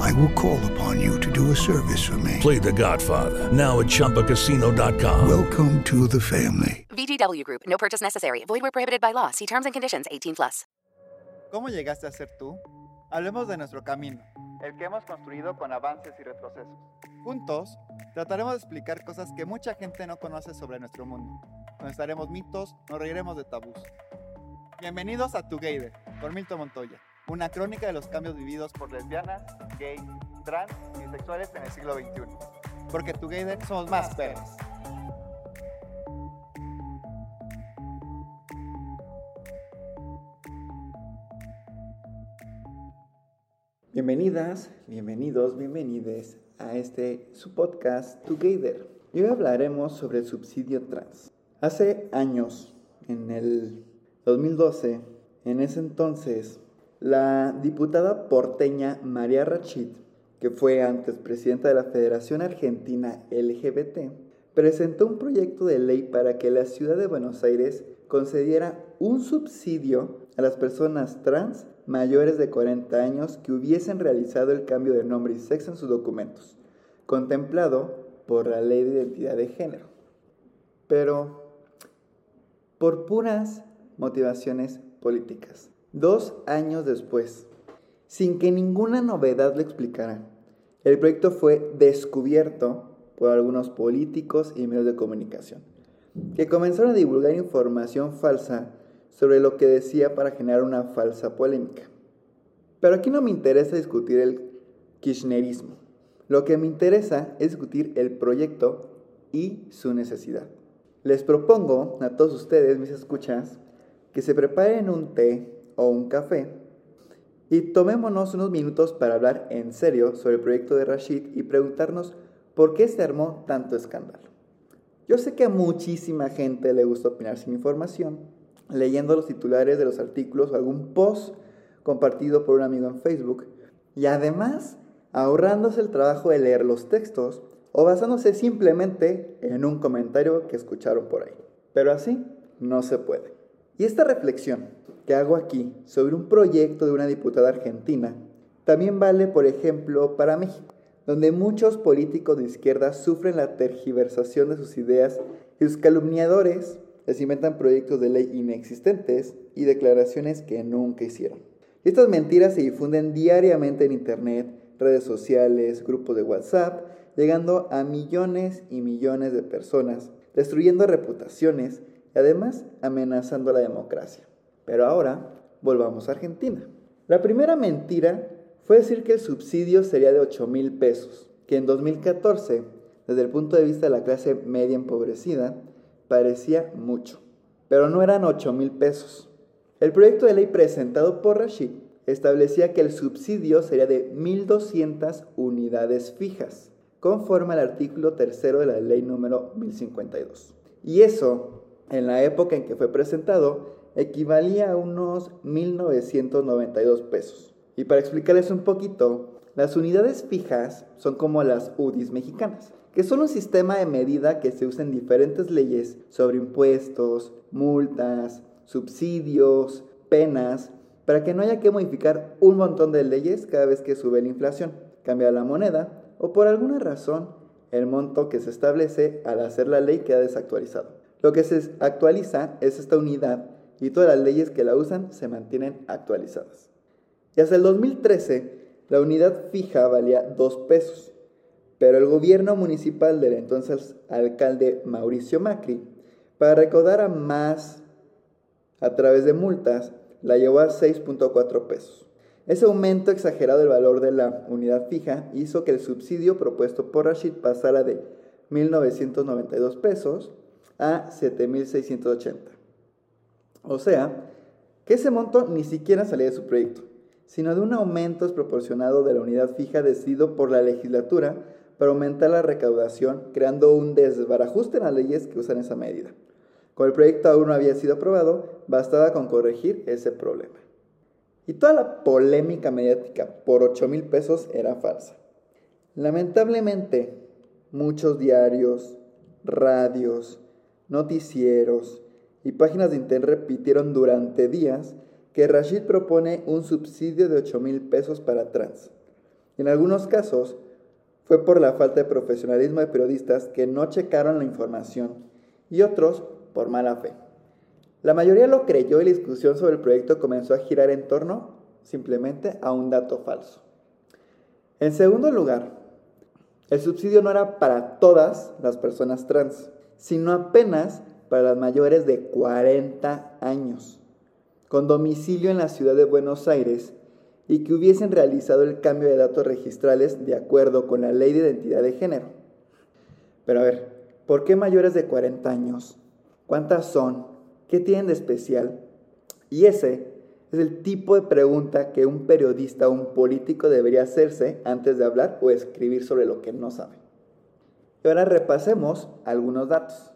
I will call upon you to do a service for me. Play The Godfather now at ChumbaCasino.com. Welcome to the family. VGW Group. No purchase necessary. Void where prohibited by law. See terms and conditions. 18 plus. ¿Cómo llegaste a ser tú? Hablemos de nuestro camino, el que hemos construido con avances y retrocesos. Juntos, trataremos de explicar cosas que mucha gente no conoce sobre nuestro mundo. Conoceremos mitos, nos reiremos de tabús. Bienvenidos a Together, por Milton Montoya, una crónica de los cambios vividos por lesbianas, gays, trans y bisexuales en el siglo XXI. Porque Together somos más perros. Bienvenidas, bienvenidos, bienvenides a este su podcast Together. Y hoy hablaremos sobre el subsidio trans. Hace años, en el 2012, en ese entonces, la diputada porteña María Rachid, que fue antes presidenta de la Federación Argentina LGBT, presentó un proyecto de ley para que la ciudad de Buenos Aires concediera un subsidio a las personas trans mayores de 40 años que hubiesen realizado el cambio de nombre y sexo en sus documentos, contemplado por la ley de identidad de género. Pero, por puras motivaciones políticas, dos años después, sin que ninguna novedad lo explicara, el proyecto fue descubierto por algunos políticos y medios de comunicación, que comenzaron a divulgar información falsa sobre lo que decía para generar una falsa polémica. Pero aquí no me interesa discutir el kirchnerismo. Lo que me interesa es discutir el proyecto y su necesidad. Les propongo a todos ustedes, mis escuchas, que se preparen un té o un café y tomémonos unos minutos para hablar en serio sobre el proyecto de Rashid y preguntarnos por qué se armó tanto escándalo. Yo sé que a muchísima gente le gusta opinar sin información, leyendo los titulares de los artículos o algún post compartido por un amigo en Facebook y además ahorrándose el trabajo de leer los textos o basándose simplemente en un comentario que escucharon por ahí. Pero así no se puede. Y esta reflexión que hago aquí sobre un proyecto de una diputada argentina también vale, por ejemplo, para México, donde muchos políticos de izquierda sufren la tergiversación de sus ideas y sus calumniadores les inventan proyectos de ley inexistentes y declaraciones que nunca hicieron. Estas mentiras se difunden diariamente en Internet, redes sociales, grupos de WhatsApp, llegando a millones y millones de personas, destruyendo reputaciones y además amenazando la democracia. Pero ahora volvamos a Argentina. La primera mentira fue decir que el subsidio sería de 8 mil pesos, que en 2014, desde el punto de vista de la clase media empobrecida, parecía mucho. Pero no eran 8 mil pesos. El proyecto de ley presentado por Rashid establecía que el subsidio sería de 1.200 unidades fijas, conforme al artículo tercero de la ley número 1052. Y eso, en la época en que fue presentado, equivalía a unos 1.992 pesos. Y para explicarles un poquito, las unidades fijas son como las UDIs mexicanas que son un sistema de medida que se usa en diferentes leyes sobre impuestos, multas, subsidios, penas, para que no haya que modificar un montón de leyes cada vez que sube la inflación, cambiar la moneda o por alguna razón el monto que se establece al hacer la ley queda desactualizado. Lo que se actualiza es esta unidad y todas las leyes que la usan se mantienen actualizadas. Y hasta el 2013 la unidad fija valía 2 pesos pero el gobierno municipal del entonces alcalde Mauricio Macri, para recaudar a más a través de multas, la llevó a 6.4 pesos. Ese aumento exagerado del valor de la unidad fija hizo que el subsidio propuesto por Rashid pasara de 1.992 pesos a 7.680. O sea, que ese monto ni siquiera salía de su proyecto, sino de un aumento desproporcionado de la unidad fija decidido por la legislatura para aumentar la recaudación, creando un desbarajuste en las leyes que usan esa medida. Como el proyecto aún no había sido aprobado, bastaba con corregir ese problema. Y toda la polémica mediática por 8 mil pesos era falsa. Lamentablemente, muchos diarios, radios, noticieros y páginas de internet repitieron durante días que Rashid propone un subsidio de 8 mil pesos para trans. En algunos casos, fue por la falta de profesionalismo de periodistas que no checaron la información y otros por mala fe. La mayoría lo creyó y la discusión sobre el proyecto comenzó a girar en torno simplemente a un dato falso. En segundo lugar, el subsidio no era para todas las personas trans, sino apenas para las mayores de 40 años, con domicilio en la ciudad de Buenos Aires y que hubiesen realizado el cambio de datos registrales de acuerdo con la ley de identidad de género. Pero a ver, ¿por qué mayores de 40 años? ¿Cuántas son? ¿Qué tienen de especial? Y ese es el tipo de pregunta que un periodista o un político debería hacerse antes de hablar o escribir sobre lo que no sabe. Y ahora repasemos algunos datos.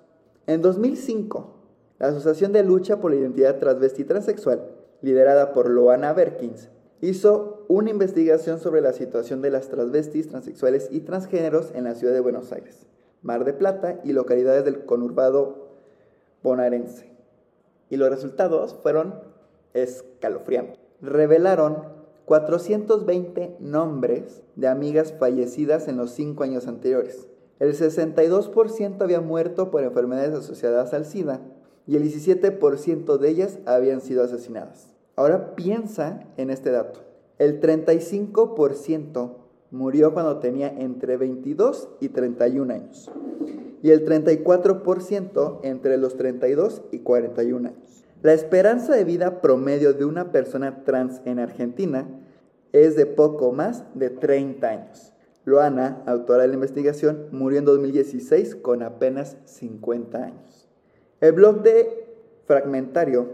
En 2005, la Asociación de Lucha por la Identidad Transvesti Transexual, liderada por Loana Berkins, hizo una investigación sobre la situación de las transvestis, transexuales y transgéneros en la ciudad de Buenos Aires, Mar de Plata y localidades del conurbado bonaerense. Y los resultados fueron escalofriantes. Revelaron 420 nombres de amigas fallecidas en los cinco años anteriores. El 62% había muerto por enfermedades asociadas al SIDA y el 17% de ellas habían sido asesinadas. Ahora piensa en este dato. El 35% murió cuando tenía entre 22 y 31 años y el 34% entre los 32 y 41 años. La esperanza de vida promedio de una persona trans en Argentina es de poco más de 30 años. Loana, autora de la investigación, murió en 2016 con apenas 50 años. El blog de Fragmentario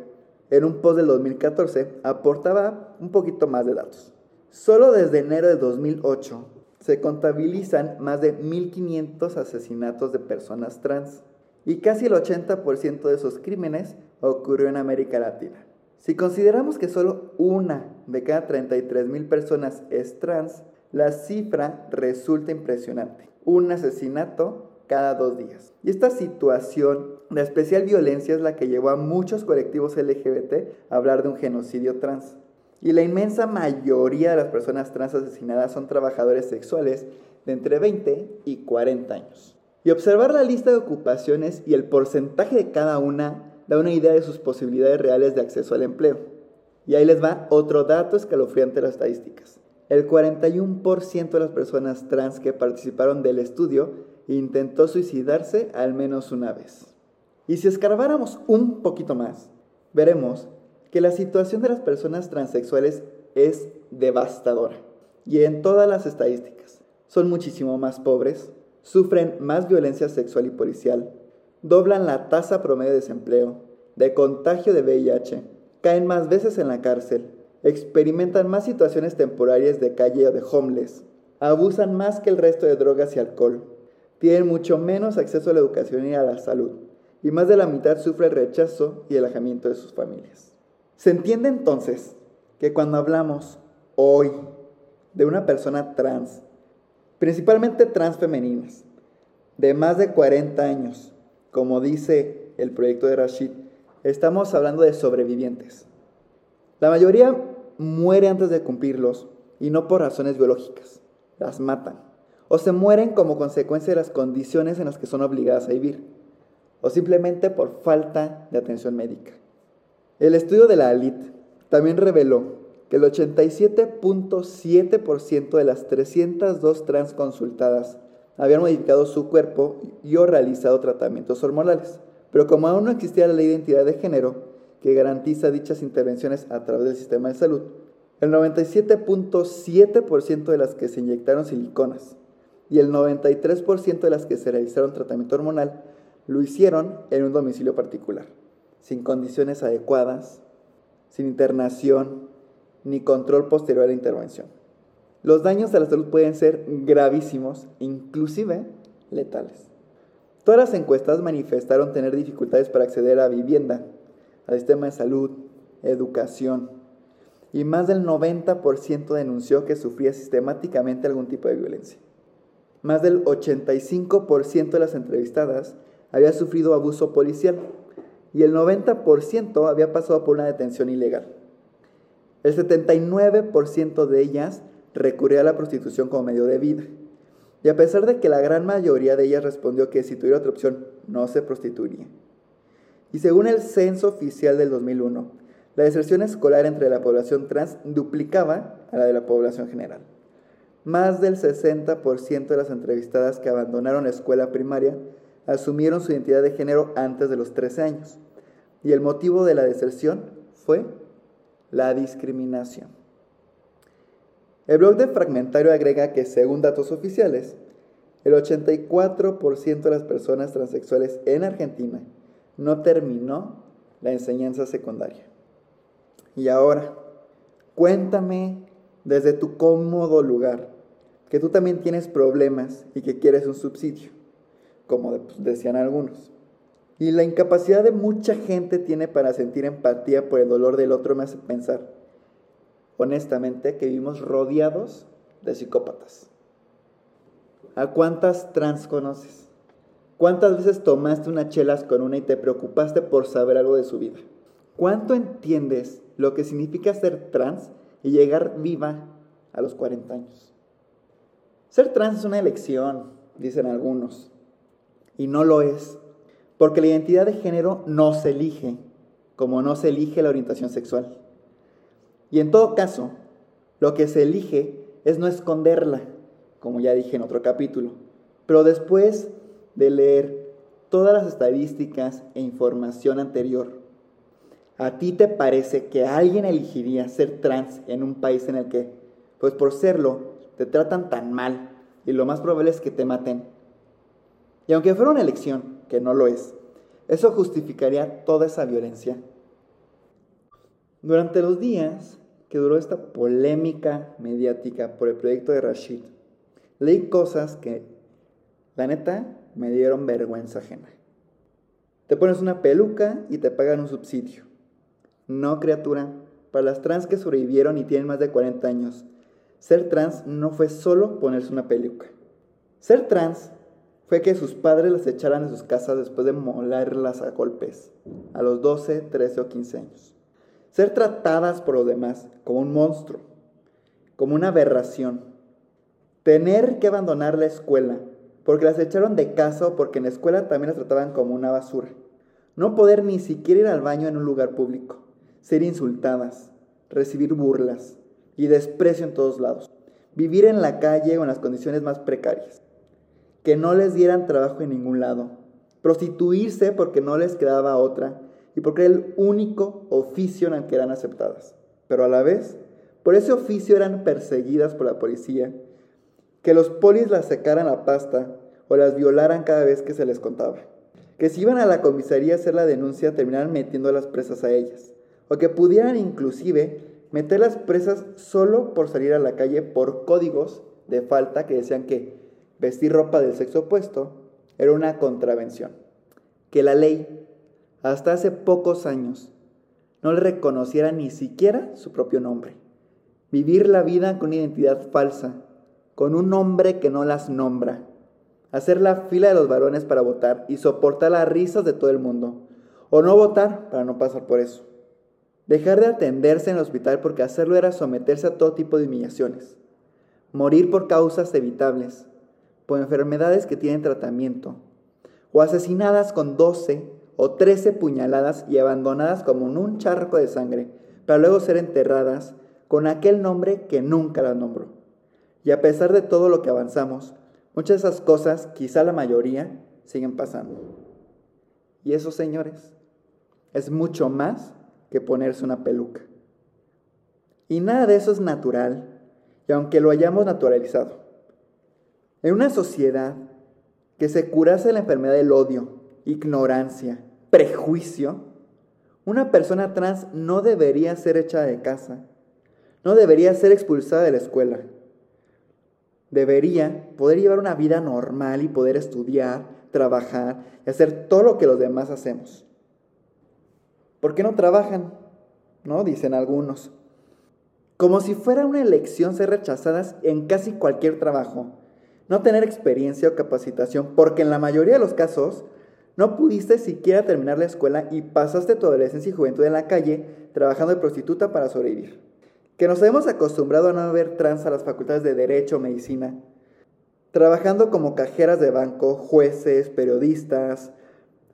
en un post del 2014 aportaba un poquito más de datos. Solo desde enero de 2008 se contabilizan más de 1.500 asesinatos de personas trans y casi el 80% de esos crímenes ocurrió en América Latina. Si consideramos que solo una de cada 33.000 personas es trans, la cifra resulta impresionante. Un asesinato cada dos días. Y esta situación de especial violencia es la que llevó a muchos colectivos LGBT a hablar de un genocidio trans. Y la inmensa mayoría de las personas trans asesinadas son trabajadores sexuales de entre 20 y 40 años. Y observar la lista de ocupaciones y el porcentaje de cada una da una idea de sus posibilidades reales de acceso al empleo. Y ahí les va otro dato escalofriante de las estadísticas. El 41% de las personas trans que participaron del estudio intentó suicidarse al menos una vez. Y si escarbáramos un poquito más, veremos que la situación de las personas transexuales es devastadora. Y en todas las estadísticas, son muchísimo más pobres, sufren más violencia sexual y policial, doblan la tasa promedio de desempleo, de contagio de VIH, caen más veces en la cárcel, experimentan más situaciones temporarias de calle o de homeless, abusan más que el resto de drogas y alcohol, tienen mucho menos acceso a la educación y a la salud, y más de la mitad sufre el rechazo y el alejamiento de sus familias. Se entiende entonces que cuando hablamos hoy de una persona trans, principalmente trans femeninas, de más de 40 años, como dice el proyecto de Rashid, estamos hablando de sobrevivientes. La mayoría muere antes de cumplirlos y no por razones biológicas, las matan o se mueren como consecuencia de las condiciones en las que son obligadas a vivir, o simplemente por falta de atención médica. El estudio de la ALIT también reveló que el 87.7% de las 302 trans consultadas habían modificado su cuerpo y o realizado tratamientos hormonales. Pero como aún no existía la ley de identidad de género que garantiza dichas intervenciones a través del sistema de salud, el 97.7% de las que se inyectaron siliconas y el 93% de las que se realizaron tratamiento hormonal lo hicieron en un domicilio particular, sin condiciones adecuadas, sin internación ni control posterior a la intervención. Los daños a la salud pueden ser gravísimos, inclusive letales. Todas las encuestas manifestaron tener dificultades para acceder a vivienda, al sistema de salud, educación, y más del 90% denunció que sufría sistemáticamente algún tipo de violencia. Más del 85% de las entrevistadas había sufrido abuso policial y el 90% había pasado por una detención ilegal. El 79% de ellas recurría a la prostitución como medio de vida. Y a pesar de que la gran mayoría de ellas respondió que si tuviera otra opción no se prostituiría. Y según el censo oficial del 2001, la deserción escolar entre la población trans duplicaba a la de la población general. Más del 60% de las entrevistadas que abandonaron la escuela primaria asumieron su identidad de género antes de los 13 años. Y el motivo de la deserción fue la discriminación. El blog de Fragmentario agrega que, según datos oficiales, el 84% de las personas transexuales en Argentina no terminó la enseñanza secundaria. Y ahora, cuéntame desde tu cómodo lugar que tú también tienes problemas y que quieres un subsidio, como pues, decían algunos. Y la incapacidad de mucha gente tiene para sentir empatía por el dolor del otro me hace pensar, honestamente, que vivimos rodeados de psicópatas. ¿A cuántas trans conoces? ¿Cuántas veces tomaste unas chelas con una y te preocupaste por saber algo de su vida? ¿Cuánto entiendes lo que significa ser trans y llegar viva a los 40 años? Ser trans es una elección, dicen algunos, y no lo es, porque la identidad de género no se elige, como no se elige la orientación sexual. Y en todo caso, lo que se elige es no esconderla, como ya dije en otro capítulo. Pero después de leer todas las estadísticas e información anterior, ¿a ti te parece que alguien elegiría ser trans en un país en el que, pues por serlo, te tratan tan mal y lo más probable es que te maten? Y aunque fuera una elección, que no lo es, eso justificaría toda esa violencia. Durante los días que duró esta polémica mediática por el proyecto de Rashid, leí cosas que, la neta, me dieron vergüenza ajena. Te pones una peluca y te pagan un subsidio. No, criatura, para las trans que sobrevivieron y tienen más de 40 años, ser trans no fue solo ponerse una peluca. Ser trans fue que sus padres las echaran de sus casas después de molarlas a golpes, a los 12, 13 o 15 años ser tratadas por los demás como un monstruo, como una aberración, tener que abandonar la escuela porque las echaron de casa o porque en la escuela también las trataban como una basura, no poder ni siquiera ir al baño en un lugar público, ser insultadas, recibir burlas y desprecio en todos lados, vivir en la calle o en las condiciones más precarias, que no les dieran trabajo en ningún lado, prostituirse porque no les quedaba otra y porque era el único oficio en el que eran aceptadas. Pero a la vez, por ese oficio eran perseguidas por la policía, que los polis las secaran la pasta o las violaran cada vez que se les contaba. Que si iban a la comisaría a hacer la denuncia terminaran metiendo las presas a ellas. O que pudieran inclusive meter las presas solo por salir a la calle por códigos de falta que decían que vestir ropa del sexo opuesto era una contravención. Que la ley hasta hace pocos años, no le reconociera ni siquiera su propio nombre. Vivir la vida con una identidad falsa, con un nombre que no las nombra. Hacer la fila de los varones para votar y soportar las risas de todo el mundo. O no votar para no pasar por eso. Dejar de atenderse en el hospital porque hacerlo era someterse a todo tipo de humillaciones. Morir por causas evitables, por enfermedades que tienen tratamiento. O asesinadas con 12 o trece puñaladas y abandonadas como en un charco de sangre, para luego ser enterradas con aquel nombre que nunca las nombró. Y a pesar de todo lo que avanzamos, muchas de esas cosas, quizá la mayoría, siguen pasando. Y eso, señores, es mucho más que ponerse una peluca. Y nada de eso es natural, y aunque lo hayamos naturalizado. En una sociedad que se curase la enfermedad del odio, ignorancia, prejuicio, una persona trans no debería ser hecha de casa, no debería ser expulsada de la escuela. Debería poder llevar una vida normal y poder estudiar, trabajar y hacer todo lo que los demás hacemos. ¿Por qué no trabajan? ¿No? Dicen algunos. Como si fuera una elección ser rechazadas en casi cualquier trabajo. No tener experiencia o capacitación, porque en la mayoría de los casos no pudiste siquiera terminar la escuela y pasaste tu adolescencia y juventud en la calle trabajando de prostituta para sobrevivir. Que nos hemos acostumbrado a no ver trans a las facultades de Derecho o Medicina, trabajando como cajeras de banco, jueces, periodistas,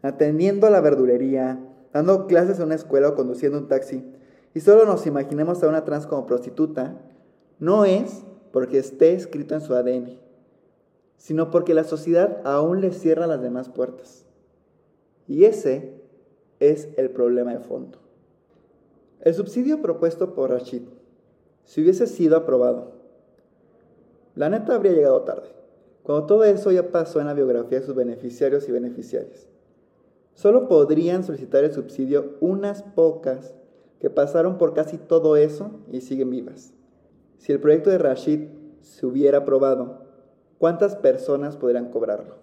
atendiendo a la verdulería, dando clases en una escuela o conduciendo un taxi, y solo nos imaginemos a una trans como prostituta, no es porque esté escrito en su ADN, sino porque la sociedad aún le cierra las demás puertas. Y ese es el problema de fondo. El subsidio propuesto por Rashid, si hubiese sido aprobado, la neta habría llegado tarde, cuando todo eso ya pasó en la biografía de sus beneficiarios y beneficiarias. Solo podrían solicitar el subsidio unas pocas que pasaron por casi todo eso y siguen vivas. Si el proyecto de Rashid se hubiera aprobado, ¿cuántas personas podrían cobrarlo?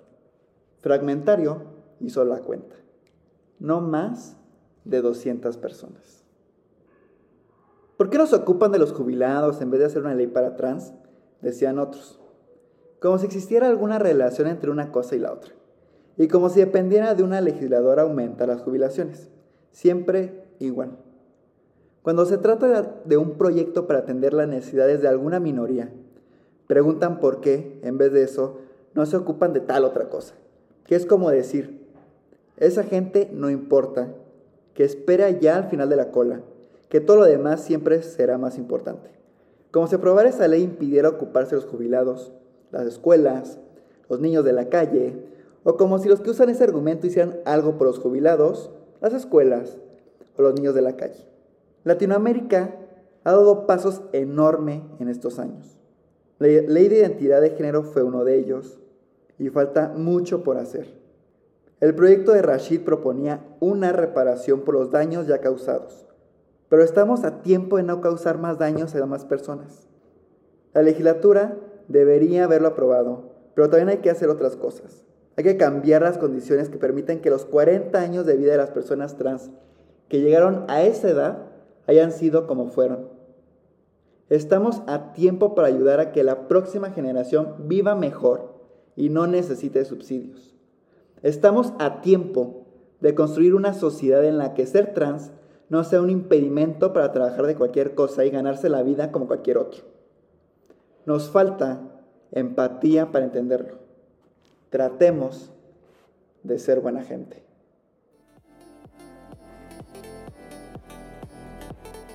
Fragmentario hizo la cuenta. No más de 200 personas. ¿Por qué no se ocupan de los jubilados en vez de hacer una ley para trans? Decían otros. Como si existiera alguna relación entre una cosa y la otra. Y como si dependiera de una legisladora aumenta las jubilaciones. Siempre igual. Cuando se trata de un proyecto para atender las necesidades de alguna minoría, preguntan por qué, en vez de eso, no se ocupan de tal otra cosa. Que es como decir, esa gente no importa, que espera ya al final de la cola, que todo lo demás siempre será más importante. Como si aprobar esa ley impidiera ocuparse los jubilados, las escuelas, los niños de la calle, o como si los que usan ese argumento hicieran algo por los jubilados, las escuelas o los niños de la calle. Latinoamérica ha dado pasos enormes en estos años. La ley de identidad de género fue uno de ellos y falta mucho por hacer. El proyecto de Rashid proponía una reparación por los daños ya causados, pero estamos a tiempo de no causar más daños a demás personas. La legislatura debería haberlo aprobado, pero también hay que hacer otras cosas. Hay que cambiar las condiciones que permiten que los 40 años de vida de las personas trans que llegaron a esa edad hayan sido como fueron. Estamos a tiempo para ayudar a que la próxima generación viva mejor y no necesite subsidios. Estamos a tiempo de construir una sociedad en la que ser trans no sea un impedimento para trabajar de cualquier cosa y ganarse la vida como cualquier otro. Nos falta empatía para entenderlo. Tratemos de ser buena gente.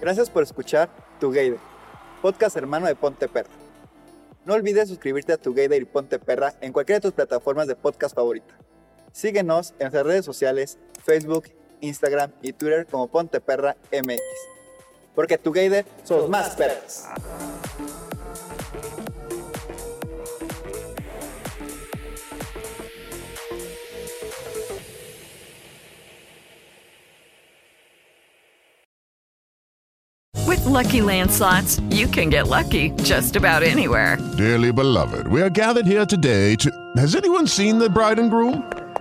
Gracias por escuchar Together, podcast hermano de Ponte Perra. No olvides suscribirte a Together y Ponte Perra en cualquiera de tus plataformas de podcast favorita. Síguenos en nuestras redes sociales, Facebook, Instagram y Twitter como Ponte Perra MX. Porque Together somos más perras. With Lucky Land slots, you can get lucky just about anywhere. Dearly beloved, we are gathered here today to. Has anyone seen the bride and groom?